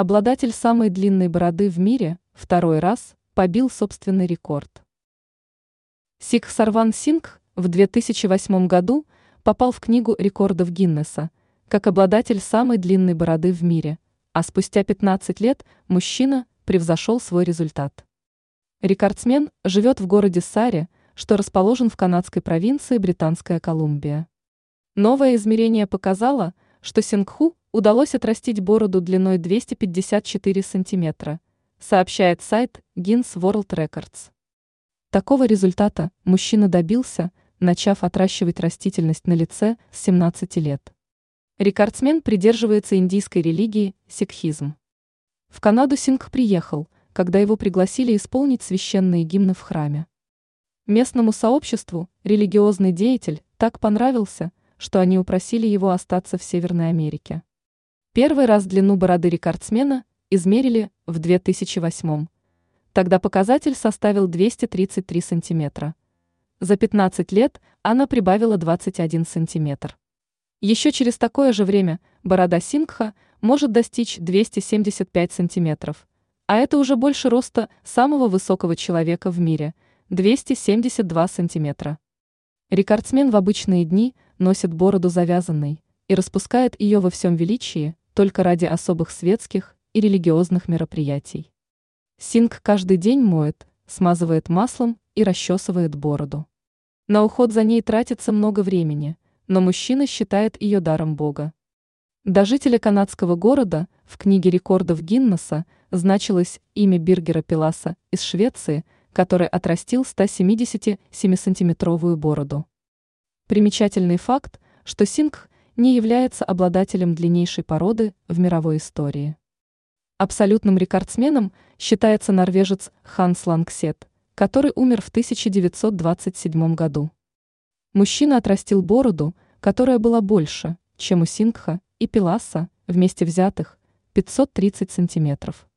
Обладатель самой длинной бороды в мире второй раз побил собственный рекорд. Сикх Сарван Сингх в 2008 году попал в книгу рекордов Гиннесса как обладатель самой длинной бороды в мире, а спустя 15 лет мужчина превзошел свой результат. Рекордсмен живет в городе Саре, что расположен в канадской провинции Британская Колумбия. Новое измерение показало, что Сингху удалось отрастить бороду длиной 254 сантиметра, сообщает сайт Guinness World Records. Такого результата мужчина добился, начав отращивать растительность на лице с 17 лет. Рекордсмен придерживается индийской религии сикхизм. В Канаду Сингх приехал, когда его пригласили исполнить священные гимны в храме. Местному сообществу религиозный деятель так понравился, что они упросили его остаться в Северной Америке. Первый раз длину бороды рекордсмена измерили в 2008 Тогда показатель составил 233 сантиметра. За 15 лет она прибавила 21 сантиметр. Еще через такое же время борода Сингха может достичь 275 сантиметров, а это уже больше роста самого высокого человека в мире – 272 сантиметра. Рекордсмен в обычные дни носит бороду завязанной и распускает ее во всем величии только ради особых светских и религиозных мероприятий. Синг каждый день моет, смазывает маслом и расчесывает бороду. На уход за ней тратится много времени – но мужчина считает ее даром Бога. До жителя канадского города в книге рекордов Гиннесса значилось имя Биргера Пиласа из Швеции, который отрастил 177-сантиметровую бороду. Примечательный факт, что Сингх не является обладателем длиннейшей породы в мировой истории. Абсолютным рекордсменом считается норвежец Ханс Лангсет, который умер в 1927 году. Мужчина отрастил бороду, которая была больше, чем у Сингха и Пиласа, вместе взятых, 530 сантиметров.